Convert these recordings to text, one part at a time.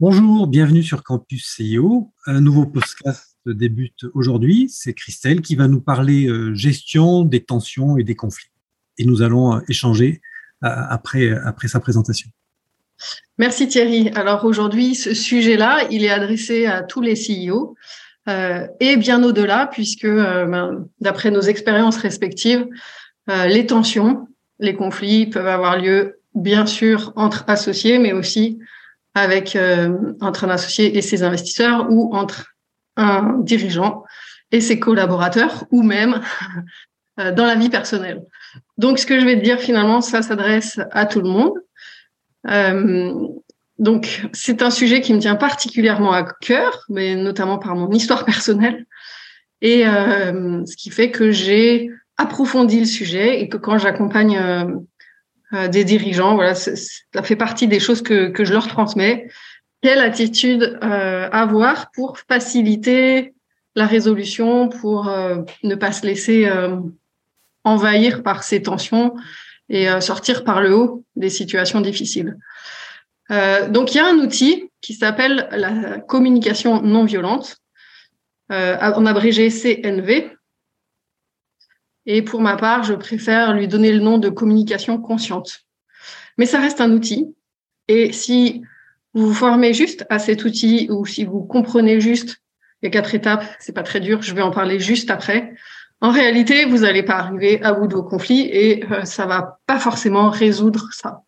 Bonjour, bienvenue sur Campus CEO. Un nouveau podcast débute aujourd'hui. C'est Christelle qui va nous parler euh, gestion des tensions et des conflits. Et nous allons euh, échanger euh, après, après sa présentation. Merci Thierry. Alors aujourd'hui, ce sujet-là, il est adressé à tous les CEO et bien au-delà, puisque ben, d'après nos expériences respectives, les tensions, les conflits peuvent avoir lieu bien sûr entre associés, mais aussi avec euh, entre un associé et ses investisseurs ou entre un dirigeant et ses collaborateurs ou même euh, dans la vie personnelle. Donc, ce que je vais te dire finalement, ça s'adresse à tout le monde. Euh, donc, c'est un sujet qui me tient particulièrement à cœur, mais notamment par mon histoire personnelle. Et euh, ce qui fait que j'ai approfondi le sujet et que quand j'accompagne euh, des dirigeants. Voilà, ça fait partie des choses que, que je leur transmets. Quelle attitude euh, avoir pour faciliter la résolution, pour euh, ne pas se laisser envahir par ces tensions et sortir par le haut des situations difficiles. donc il y a un outil qui s'appelle la communication non violente, en abrégé CNV, et pour ma part, je préfère lui donner le nom de communication consciente. Mais ça reste un outil. Et si vous vous formez juste à cet outil ou si vous comprenez juste les quatre étapes, c'est pas très dur, je vais en parler juste après. En réalité, vous n'allez pas arriver à bout de vos conflits et euh, ça va pas forcément résoudre ça.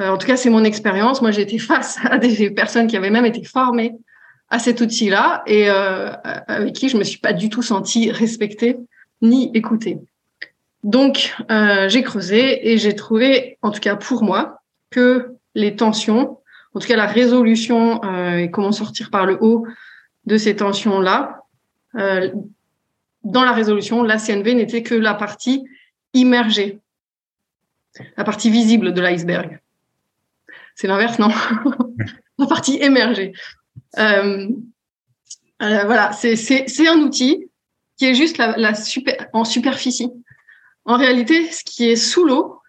Euh, en tout cas, c'est mon expérience. Moi, j'ai été face à des personnes qui avaient même été formées à cet outil-là et euh, avec qui je me suis pas du tout sentie respectée ni écouter. Donc, euh, j'ai creusé et j'ai trouvé, en tout cas pour moi, que les tensions, en tout cas la résolution euh, et comment sortir par le haut de ces tensions-là, euh, dans la résolution, la CNV n'était que la partie immergée, la partie visible de l'iceberg. C'est l'inverse, non? La partie émergée. voilà, c'est un outil qui est juste la, en superficie. En réalité, ce qui est sous l'eau,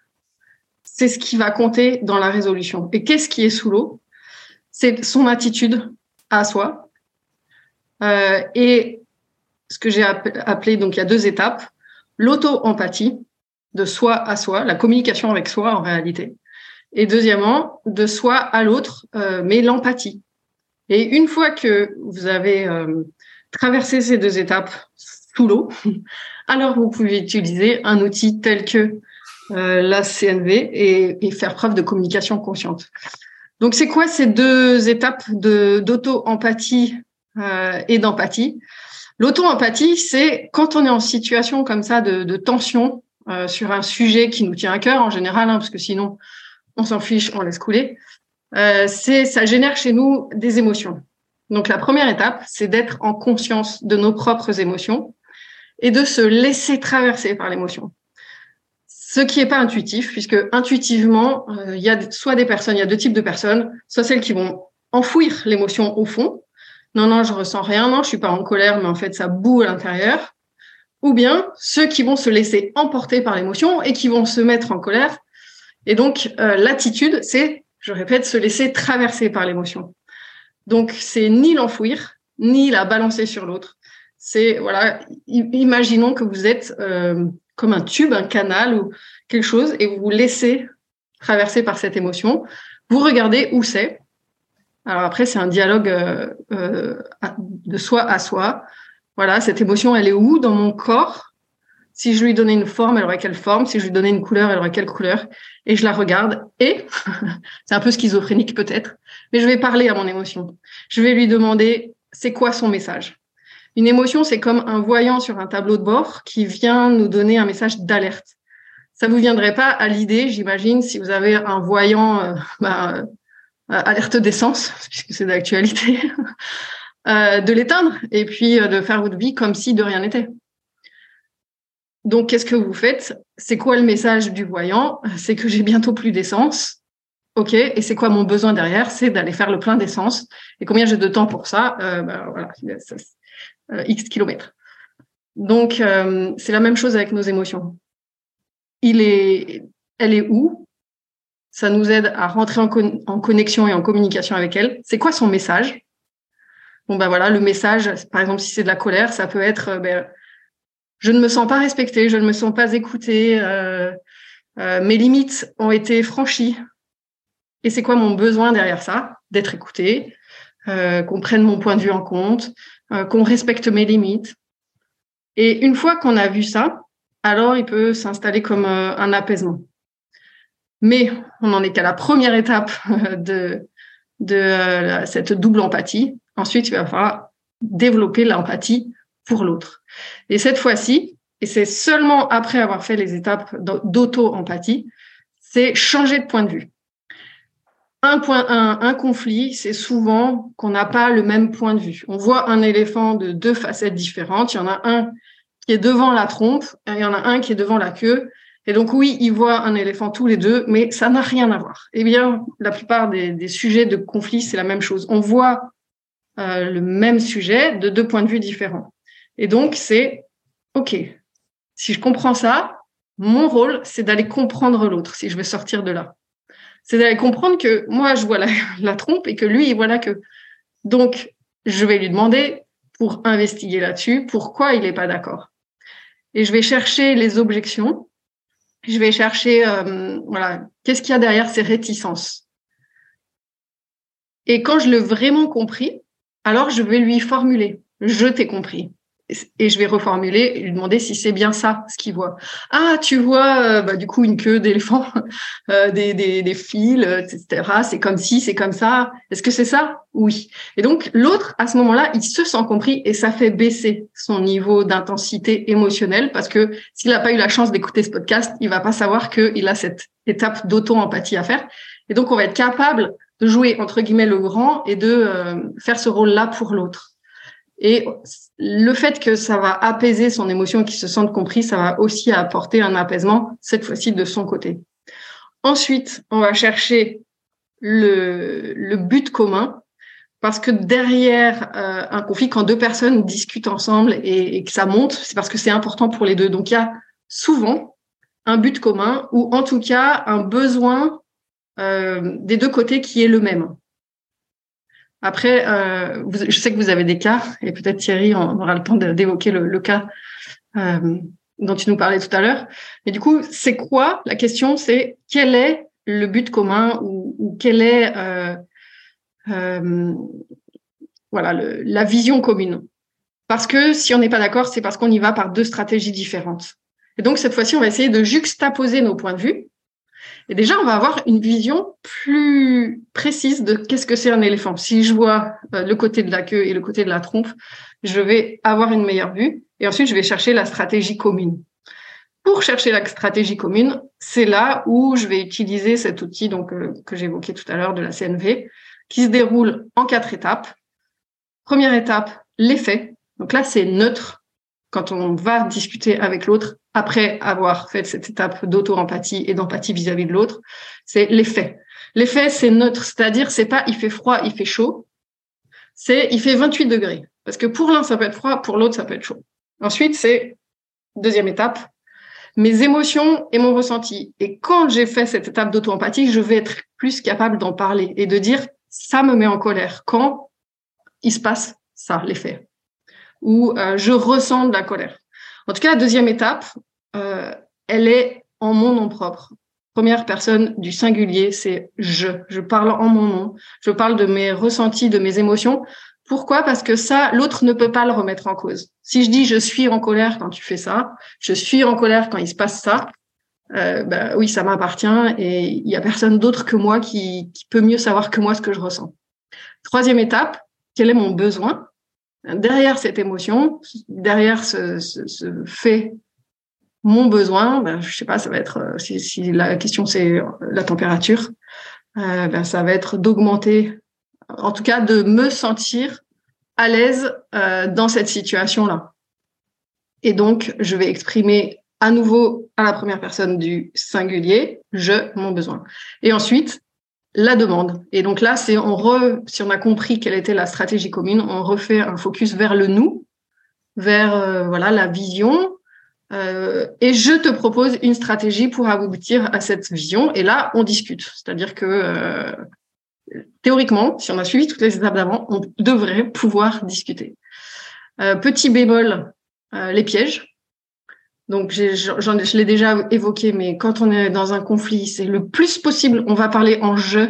c'est ce qui va compter dans la résolution. Et qu'est-ce qui est sous l'eau? C'est son attitude à soi. Euh, et ce que j'ai appelé, donc il y a deux étapes, l'auto-empathie, de soi à soi, la communication avec soi en réalité. Et deuxièmement, de soi à l'autre, euh, mais l'empathie. Et une fois que vous avez euh, traversé ces deux étapes l'eau, alors vous pouvez utiliser un outil tel que euh, la CNV et, faire preuve de communication consciente. Donc, c'est quoi ces deux étapes de d'auto-empathie euh, et d'empathie? L'auto-empathie, c'est quand on est en situation comme ça de, tension euh, sur un sujet qui nous tient à cœur en général, hein, parce que sinon on s'en fiche, on laisse couler. c'est ça génère chez nous des émotions. Donc la première étape, c'est d'être en conscience de nos propres émotions et de se laisser traverser par l'émotion. Ce qui n'est pas intuitif, puisque intuitivement, euh, il y a soit des personnes, il y a deux types de personnes, soit celles qui vont enfouir l'émotion au fond. Non, non, je ressens rien, non, je suis pas en colère, mais en fait, ça boue à l'intérieur. Ou bien ceux qui vont se laisser emporter par l'émotion et qui vont se mettre en colère. Et donc, euh, l'attitude, c'est, je répète, se laisser traverser par l'émotion. Donc, c'est ni l'enfouir, ni la balancer sur l'autre c'est voilà, imaginons que vous êtes euh, comme un tube, un canal ou quelque chose, et vous vous laissez traverser par cette émotion. Vous regardez où c'est. Alors après, c'est un dialogue euh, euh, de soi à soi. Voilà, cette émotion, elle est où dans mon corps? Si je lui donnais une forme, elle aurait quelle forme? Si je lui donnais une couleur, elle aurait quelle couleur? Et je la regarde et c'est un peu schizophrénique peut-être, mais je vais parler à mon émotion. Je vais lui demander c'est quoi son message? Une émotion, c'est comme un voyant sur un tableau de bord qui vient nous donner un message d'alerte. Ça vous viendrait pas à l'idée, j'imagine, si vous avez un voyant euh, bah, euh, alerte d'essence, puisque c'est d'actualité, euh, de l'éteindre et puis de faire votre vie comme si de rien n'était. Donc, qu'est-ce que vous faites? C'est quoi le message du voyant? C'est que j'ai bientôt plus d'essence. OK, et c'est quoi mon besoin derrière? C'est d'aller faire le plein d'essence. Et combien j'ai de temps pour ça? Ben, Voilà, euh, X kilomètres. Donc, euh, c'est la même chose avec nos émotions. Il est, elle est où? Ça nous aide à rentrer en, connexion et en communication avec elle. C'est quoi son message? Bon, ben voilà, le message, par exemple, si c'est de la colère, ça peut être ben, je ne me sens pas respectée, je ne me sens pas écoutée, mes limites ont été franchies. Et c'est quoi mon besoin derrière ça? D'être écoutée, euh, qu'on prenne mon point de vue en compte, qu'on respecte mes limites. Et une fois qu'on a vu ça, alors il peut s'installer comme un apaisement. Mais on n'en est qu'à la première étape de, de cette double empathie. Ensuite, il va falloir développer l'empathie pour l'autre. Et cette fois-ci, et c'est seulement après avoir fait les étapes d'auto-empathie, c'est changer de point de vue. Un point un, conflit, c'est souvent qu'on n'a pas le même point de vue. On voit un éléphant de deux facettes différentes. Il y en a un qui est devant la trompe et il y en a un qui est devant la queue. Et donc oui, ils voient un éléphant tous les deux, mais ça n'a rien à voir. Eh bien, la plupart des, des sujets de conflit, c'est la même chose. On voit euh, le même sujet de deux points de vue différents. Et donc, c'est OK. Si je comprends ça, mon rôle, c'est d'aller comprendre l'autre si je veux sortir de là. C'est d'aller comprendre que moi, je vois la, trompe et que lui, il voit la queue. Donc, je vais lui demander pour investiguer là-dessus pourquoi il n'est pas d'accord. Et je vais chercher les objections. Je vais chercher, euh, voilà, qu'est-ce qu'il y a derrière ces réticences. Et quand je l'ai vraiment compris, alors je vais lui formuler. Je t'ai compris et je vais reformuler et lui demander si c'est bien ça ce qu'il voit. Ah, tu vois, euh, bah, du coup, une queue d'éléphant, euh, des, des, des, fils, etc. C'est comme si, c'est comme ça. Est-ce que c'est ça? Oui. Et donc, l'autre, à ce moment-là, il se sent compris et ça fait baisser son niveau d'intensité émotionnelle parce que s'il n'a pas eu la chance d'écouter ce podcast, il va pas savoir qu'il a cette étape d'auto-empathie à faire. Et donc, on va être capable de jouer, entre guillemets, le grand et de euh, faire ce rôle-là pour l'autre. Et le fait que ça va apaiser son émotion, qu'il se sente compris, ça va aussi apporter un apaisement, cette fois-ci de son côté. Ensuite, on va chercher le, le but commun, parce que derrière euh, un conflit, quand deux personnes discutent ensemble et, que ça monte, c'est parce que c'est important pour les deux. Donc il y a souvent un but commun ou en tout cas un besoin euh, des deux côtés qui est le même. Après, euh, je sais que vous avez des cas, et peut-être Thierry, on aura le temps d'évoquer le, cas euh, dont tu nous parlais tout à l'heure. Mais du coup, c'est quoi La question, c'est quel est le but commun ou, ou quelle est euh, euh voilà la vision commune? Parce que si on n'est pas d'accord, c'est parce qu'on y va par deux stratégies différentes. Et donc cette fois-ci, on va essayer de juxtaposer nos points de vue et déjà, on va avoir une vision plus précise de qu'est-ce que c'est un éléphant. Si je vois euh, le côté de la queue et le côté de la trompe, je vais avoir une meilleure vue. Et ensuite, je vais chercher la stratégie commune. Pour chercher la stratégie commune, c'est là où je vais utiliser cet outil donc euh, que j'évoquais tout à l'heure de la CNV, qui se déroule en quatre étapes. Première étape, l'effet. Donc là, c'est neutre quand on va discuter avec l'autre après avoir fait cette étape d'auto-empathie et d'empathie vis-à-vis de l'autre, c'est l'effet. L'effet, c'est neutre, c'est-à-dire c'est pas il fait froid, il fait chaud, c'est il fait 28 degrés. Parce que pour l'un, ça peut être froid, pour l'autre, ça peut être chaud. Ensuite, c'est deuxième étape, mes émotions et mon ressenti. Et quand j'ai fait cette étape d'auto-empathie, je vais être plus capable d'en parler et de dire ça me met en colère quand il se passe ça, l'effet où euh, je ressens de la colère. En tout cas, la deuxième étape, euh, elle est en mon nom propre. Première personne du singulier, c'est je. Je parle en mon nom. Je parle de mes ressentis, de mes émotions. Pourquoi? Parce que ça, l'autre ne peut pas le remettre en cause. Si je dis je suis en colère quand tu fais ça, je suis en colère quand il se passe ça, euh, bah, oui, ça m'appartient et il y a personne d'autre que moi qui, qui peut mieux savoir que moi ce que je ressens. Troisième étape, quel est mon besoin? Derrière cette émotion, derrière ce, ce, fait, mon besoin, ben, je sais pas, ça va être, euh, si, si la question c'est la température, euh, ben, ça va être d'augmenter, en tout cas de me sentir à l'aise dans cette situation-là. Et donc, je vais exprimer à nouveau à la première personne du singulier, je, mon besoin. Et ensuite, la demande. Et donc là, c'est si on a compris quelle était la stratégie commune, on refait un focus vers le nous, vers euh, voilà la vision. Euh, et je te propose une stratégie pour aboutir à cette vision. Et là, on discute. C'est-à-dire que euh, théoriquement, si on a suivi toutes les étapes d'avant, on devrait pouvoir discuter. petit bémol, les pièges. Donc, je l'ai déjà évoqué, mais quand on est dans un conflit, c'est le plus possible, on va parler en je.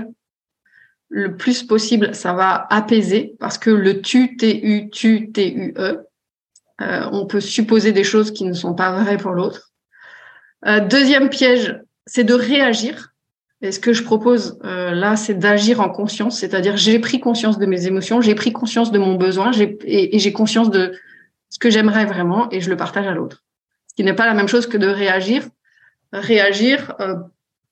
Le plus possible, ça va apaiser parce que le tu, tu, tu, tu, e, euh, on peut supposer des choses qui ne sont pas vraies pour l'autre. Euh, deuxième piège, c'est de réagir. Et ce que je propose euh, là, c'est d'agir en conscience, c'est-à-dire j'ai pris conscience de mes émotions, j'ai pris conscience de mon besoin, et, et j'ai conscience de ce que j'aimerais vraiment, et je le partage à l'autre qui n'est pas la même chose que de réagir. Réagir euh,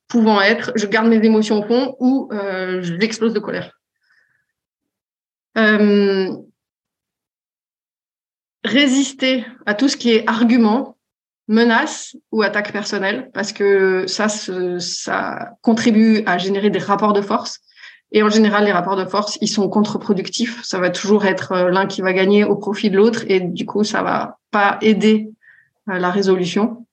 pouvant être je garde mes émotions au fond ou euh, je l'explose de colère. Euh, résister à tout ce qui est argument, menace ou attaque personnelle, parce que ça, contribue à générer des rapports de force. Et en général, les rapports de force, ils sont contre-productifs. Ça va toujours être l'un qui va gagner au profit de l'autre, et du coup, ça va pas aider la résolution.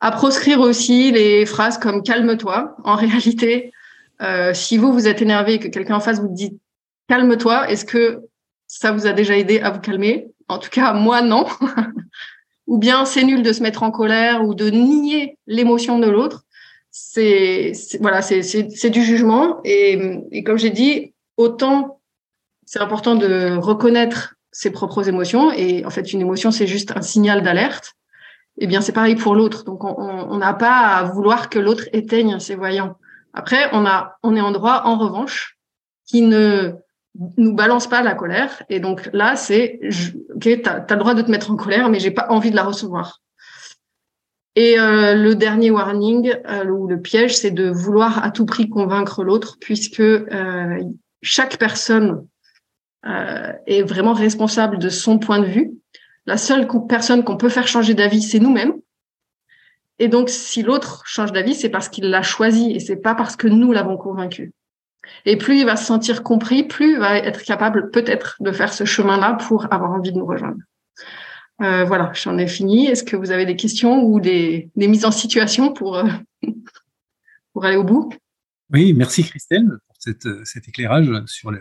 À proscrire aussi les phrases comme calme-toi. En réalité, euh, si vous vous êtes énervé et que quelqu'un en face vous dit calme-toi, est-ce que ça vous a déjà aidé à vous calmer? En tout cas, moi non. ou bien c'est nul de se mettre en colère ou de nier l'émotion de l'autre. C'est voilà, c'est du jugement et, et comme j'ai dit, autant c'est important de reconnaître ses propres émotions et en fait une émotion c'est juste un signal d'alerte eh bien c'est pareil pour l'autre. Donc on n'a pas à vouloir que l'autre éteigne ses voyants. Après, on a, on est en droit, en revanche, qui ne nous balance pas la colère. Et donc là, c'est, ok, tu as, le droit de te mettre en colère, mais j'ai pas envie de la recevoir. Et euh, le dernier warning euh, ou le piège, c'est de vouloir à tout prix convaincre l'autre, puisque euh, chaque personne est vraiment responsable de son point de vue la seule personne qu'on peut faire changer d'avis, c'est nous-mêmes. Et donc, si l'autre change d'avis, c'est parce qu'il l'a choisi et c'est pas parce que nous l'avons convaincu. Et plus il va se sentir compris, plus il va être capable peut-être de faire ce chemin-là pour avoir envie de nous rejoindre. Euh, voilà, j'en ai fini. Est-ce que vous avez des questions ou des, mises en situation pour, euh, pour aller au bout? Oui, merci Christelle pour cet éclairage sur la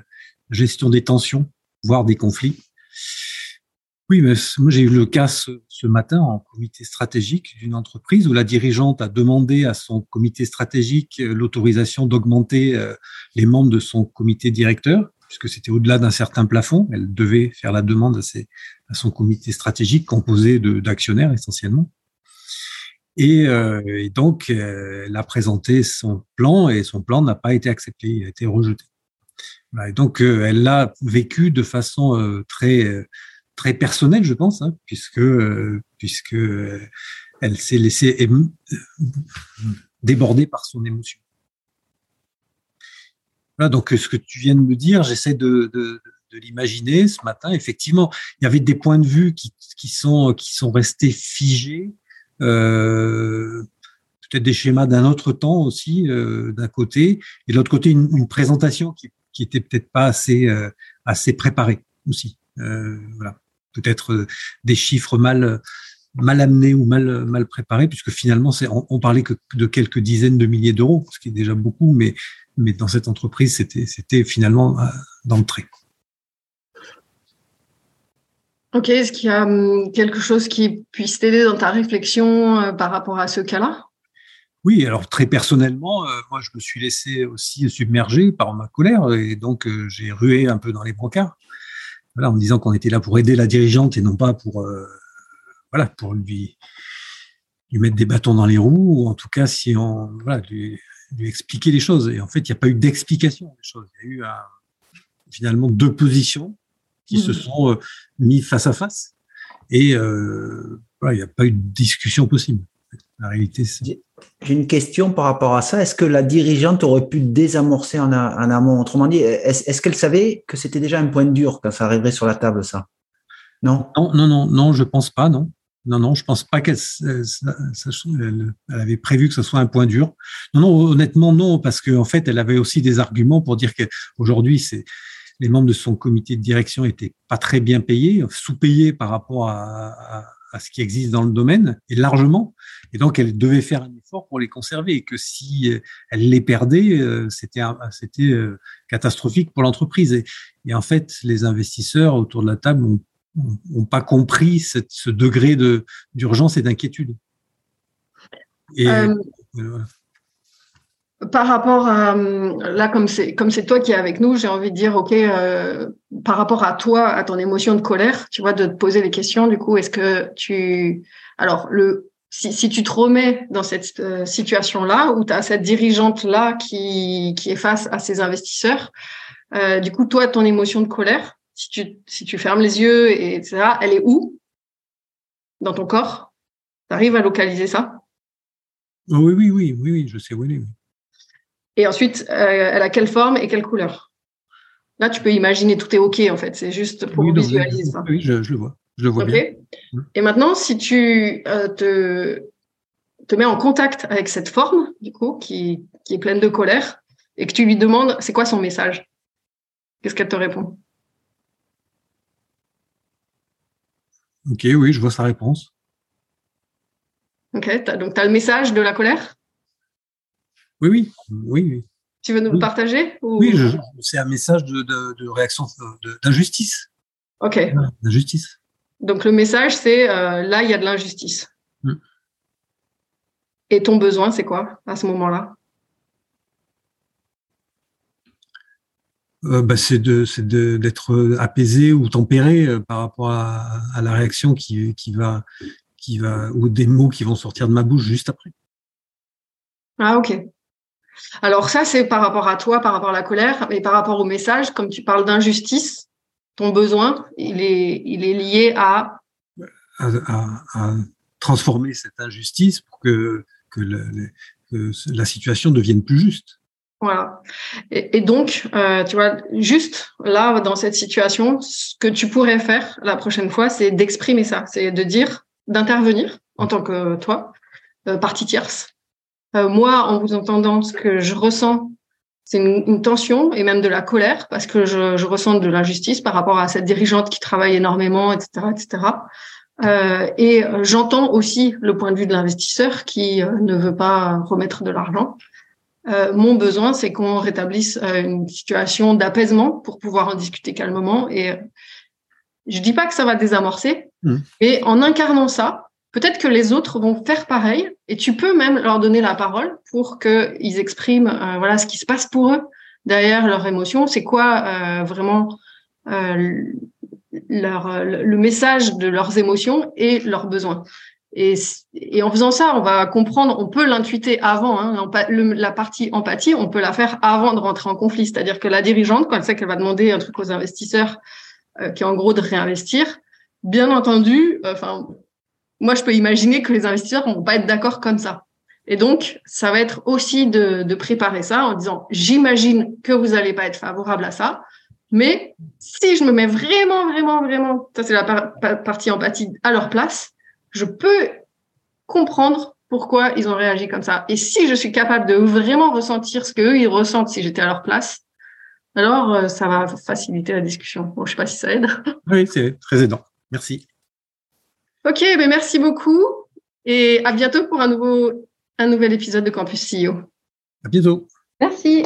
gestion des tensions, voire des conflits. Oui, mais moi j'ai eu le cas ce, matin en comité stratégique d'une entreprise où la dirigeante a demandé à son comité stratégique euh, l'autorisation d'augmenter euh, les membres de son comité directeur, puisque c'était au-delà d'un certain plafond. Elle devait faire la demande à, son comité stratégique composé d'actionnaires essentiellement. Et, euh, donc, elle a présenté son plan et son plan n'a pas été accepté, il a été rejeté. Et donc, elle l'a vécu de façon très très personnelle, je pense, hein, puisque euh, puisque euh, elle s'est laissée déborder par son émotion. Voilà, donc ce que tu viens de me dire, j'essaie de, l'imaginer ce matin. Effectivement, il y avait des points de vue qui, qui sont qui sont restés figés. Euh, peut-être des schémas d'un autre temps aussi euh, d'un côté et de l'autre côté une, présentation qui qui peut-être pas assez euh, assez préparée aussi voilà peut-être euh, des chiffres mal mal amenés ou mal mal préparés, puisque finalement, c'est on, parlait que de quelques dizaines de milliers d'euros, ce qui est déjà beaucoup, mais mais dans cette entreprise, c'était c'était finalement euh, dans le trait. Ok, est-ce qu'il y a hum, quelque chose qui puisse t'aider dans ta réflexion euh, par rapport à ce cas-là? Oui, alors très personnellement, moi je me suis laissé aussi submerger par ma colère et donc j'ai rué un peu dans les brancards en disant qu'on était là pour aider la dirigeante et non pas pour, euh, voilà, pour lui, lui mettre des bâtons dans les roues, ou en tout cas, si on, voilà, lui, expliquer les choses. Et en fait, il n'y a pas eu d'explication des choses. Il y a eu finalement deux positions qui se mmh. sont euh, mis face à face. Et euh, voilà, il n'y a pas eu de discussion possible. La réalité, c'est. j'ai une question par rapport à ça. Est-ce que la dirigeante aurait pu désamorcer en, amont? Autrement dit, est-ce qu'elle savait que c'était déjà un point dur quand ça arriverait sur la table, ça? Non? Non, non, non, non, je pense pas, non. Non, non, je pense pas qu'elle avait prévu que ce soit un point dur. Non, non, honnêtement, non, parce qu'en en fait, elle avait aussi des arguments pour dire qu'aujourd'hui, c'est les membres de son comité de direction étaient pas très bien payés, sous-payés par rapport à, à, ce qui existe dans le domaine, et largement. Et donc, elle devait faire un effort pour les conserver, et que si elle les perdait, euh, c'était c'était euh, catastrophique pour l'entreprise. Et, et, en fait, les investisseurs autour de la table ont n'ont pas compris ce degré de d'urgence et d'inquiétude. Euh, par rapport à là, comme c'est comme c'est toi qui es avec nous, j'ai envie de dire, ok, euh, par rapport à toi, à ton émotion de colère, tu vois, de te poser les questions. Du coup, est-ce que tu, alors le si, si tu te remets dans cette euh, situation-là, où tu as cette dirigeante-là qui, qui est face à ces investisseurs, du coup, toi, ton émotion de colère, si tu, si tu fermes les yeux, et etc., elle est où dans ton corps? Tu arrives à localiser ça? Oui, oui, oui, oui, oui, je sais où elle est. Et ensuite, euh, elle a quelle forme et quelle couleur? Là, tu peux imaginer, tout est OK, en fait. C'est juste pour visualiser ça. Oui, je, le vois. Je le vois bien. Et maintenant, si tu euh, te, te mets en contact avec cette forme, du coup, qui, qui est pleine de colère, et que tu lui demandes c'est quoi son message, qu'est-ce qu'elle te répond? Ok, oui, je vois sa réponse. Ok, donc tu as le message de la colère? Oui, oui, oui. Tu veux nous le partager Oui, c'est un message de, réaction d'injustice. Ok. D'injustice. Donc le message, c'est euh, là, il y a de l'injustice. Mm. Et ton besoin, c'est quoi à ce moment-là? Euh, bah, c'est d'être apaisé ou tempéré euh, par rapport à, la réaction qui, qui, va, qui va, ou des mots qui vont sortir de ma bouche juste après. Ah, ok. Alors ça, c'est par rapport à toi, par rapport à la colère, mais par rapport au message, comme tu parles d'injustice, ton besoin, il est, il est lié à... À, transformer cette injustice pour que, que, que la situation devienne plus juste. Voilà. Et, donc, euh, tu vois, juste là, dans cette situation, ce que tu pourrais faire la prochaine fois, c'est d'exprimer ça, c'est de dire, d'intervenir en tant que toi, euh, partie tierce. Euh, moi, en vous entendant, ce que je ressens, c'est une, tension et même de la colère parce que je, je ressens de l'injustice par rapport à cette dirigeante qui travaille énormément, etc., etc. Euh, et j'entends aussi le point de vue de l'investisseur qui euh, ne veut pas remettre de l'argent. Euh, mon besoin, c'est qu'on rétablisse euh, une situation d'apaisement pour pouvoir en discuter calmement. Et euh, je dis pas que ça va désamorcer, mmh. mais en incarnant ça, peut-être que les autres vont faire pareil. Et tu peux même leur donner la parole pour qu'ils expriment voilà ce qui se passe pour eux derrière leurs émotions. C'est quoi vraiment leur, le message de leurs émotions et leurs besoins. Et, en faisant ça, on va comprendre, on peut l'intuiter avant. Hein, la partie empathie, on peut la faire avant de rentrer en conflit. C'est-à-dire que la dirigeante, quand elle sait qu'elle va demander un truc aux investisseurs, euh, qui est en gros de réinvestir, bien entendu, euh, enfin, moi je peux imaginer que les investisseurs vont pas être d'accord comme ça. Et donc, ça va être aussi de, de préparer ça en disant, j'imagine que vous n'allez pas être favorable à ça, mais si je me mets vraiment, vraiment, vraiment, ça c'est la partie empathie à leur place, je peux comprendre pourquoi ils ont réagi comme ça. Et si je suis capable de vraiment ressentir ce qu'eux, ils ressentent si j'étais à leur place, alors euh, ça va faciliter la discussion. Bon, je sais pas si ça aide. Oui, c'est très aidant. Merci. Ok, ben merci beaucoup et à bientôt pour un, nouveau, un nouvel épisode de Campus CEO. À bientôt. Merci.